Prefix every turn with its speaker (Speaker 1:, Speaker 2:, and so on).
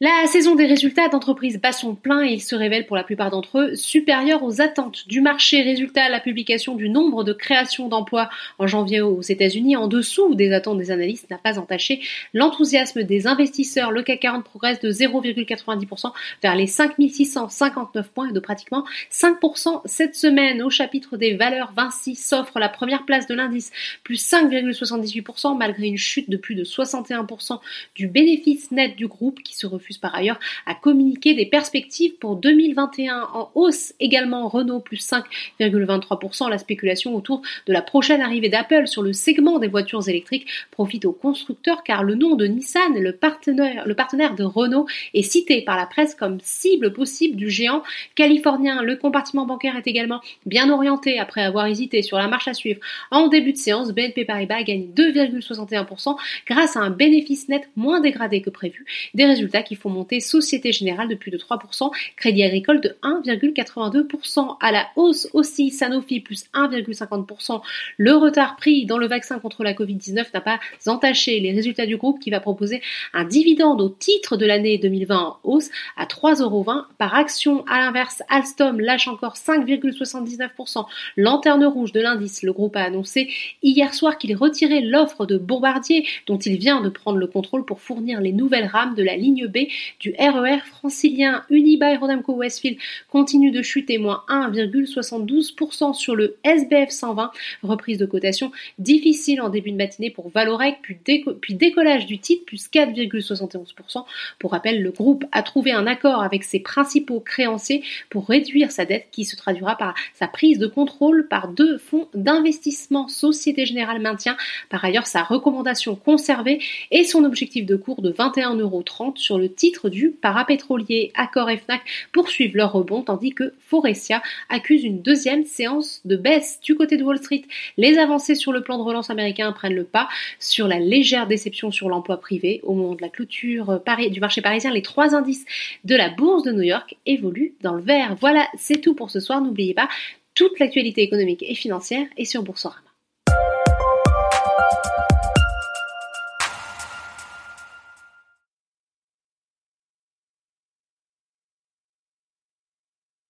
Speaker 1: La saison des résultats d'entreprises bat son plein et il se révèle pour la plupart d'entre eux supérieur aux attentes du marché. Résultat, la publication du nombre de créations d'emplois en janvier aux États-Unis en dessous des attentes des analystes n'a pas entaché l'enthousiasme des investisseurs. Le CAC 40 progresse de 0,90% vers les 5659 points et de pratiquement 5% cette semaine. Au chapitre des valeurs, Vinci s'offre la première place de l'indice, plus 5,78% malgré une chute de plus de 61% du bénéfice net du groupe qui se refuse par ailleurs à communiquer des perspectives pour 2021 en hausse également Renault plus 5,23%. La spéculation autour de la prochaine arrivée d'Apple sur le segment des voitures électriques profite aux constructeurs car le nom de Nissan, le partenaire, le partenaire de Renault, est cité par la presse comme cible possible du géant californien. Le compartiment bancaire est également bien orienté après avoir hésité sur la marche à suivre. En début de séance, BNP Paribas gagne 2,61% grâce à un bénéfice net moins dégradé que prévu, des résultats qui font monter Société Générale de plus de 3%, Crédit Agricole de 1,82%. À la hausse aussi, Sanofi plus 1,50%. Le retard pris dans le vaccin contre la Covid-19 n'a pas entaché les résultats du groupe qui va proposer un dividende au titre de l'année 2020 en hausse à 3,20€ par action. À l'inverse, Alstom lâche encore 5,79%. Lanterne rouge de l'indice, le groupe a annoncé hier soir qu'il retirait l'offre de Bombardier dont il vient de prendre le contrôle pour fournir les nouvelles rames de la ligne B du RER e francilien. Unibail Rodamco Westfield continue de chuter, moins 1,72% sur le SBF 120, reprise de cotation difficile en début de matinée pour Valorec, puis, puis décollage du titre, plus 4,71%. Pour rappel, le groupe a trouvé un accord avec ses principaux créanciers pour réduire sa dette qui se traduira par sa prise de contrôle par deux fonds d'investissement. Société Générale maintient par ailleurs sa recommandation conservée et son objectif de cours de 21,30€ sur le titre du parapétrolier. Accor et Fnac poursuivent leur rebond tandis que Forestia accuse une deuxième séance de baisse. Du côté de Wall Street, les avancées sur le plan de relance américain prennent le pas sur la légère déception sur l'emploi privé. Au moment de la clôture du marché parisien, les trois indices de la bourse de New York évoluent dans le vert. Voilà, c'est tout pour ce soir. N'oubliez pas, toute l'actualité économique et financière est sur Boursorama.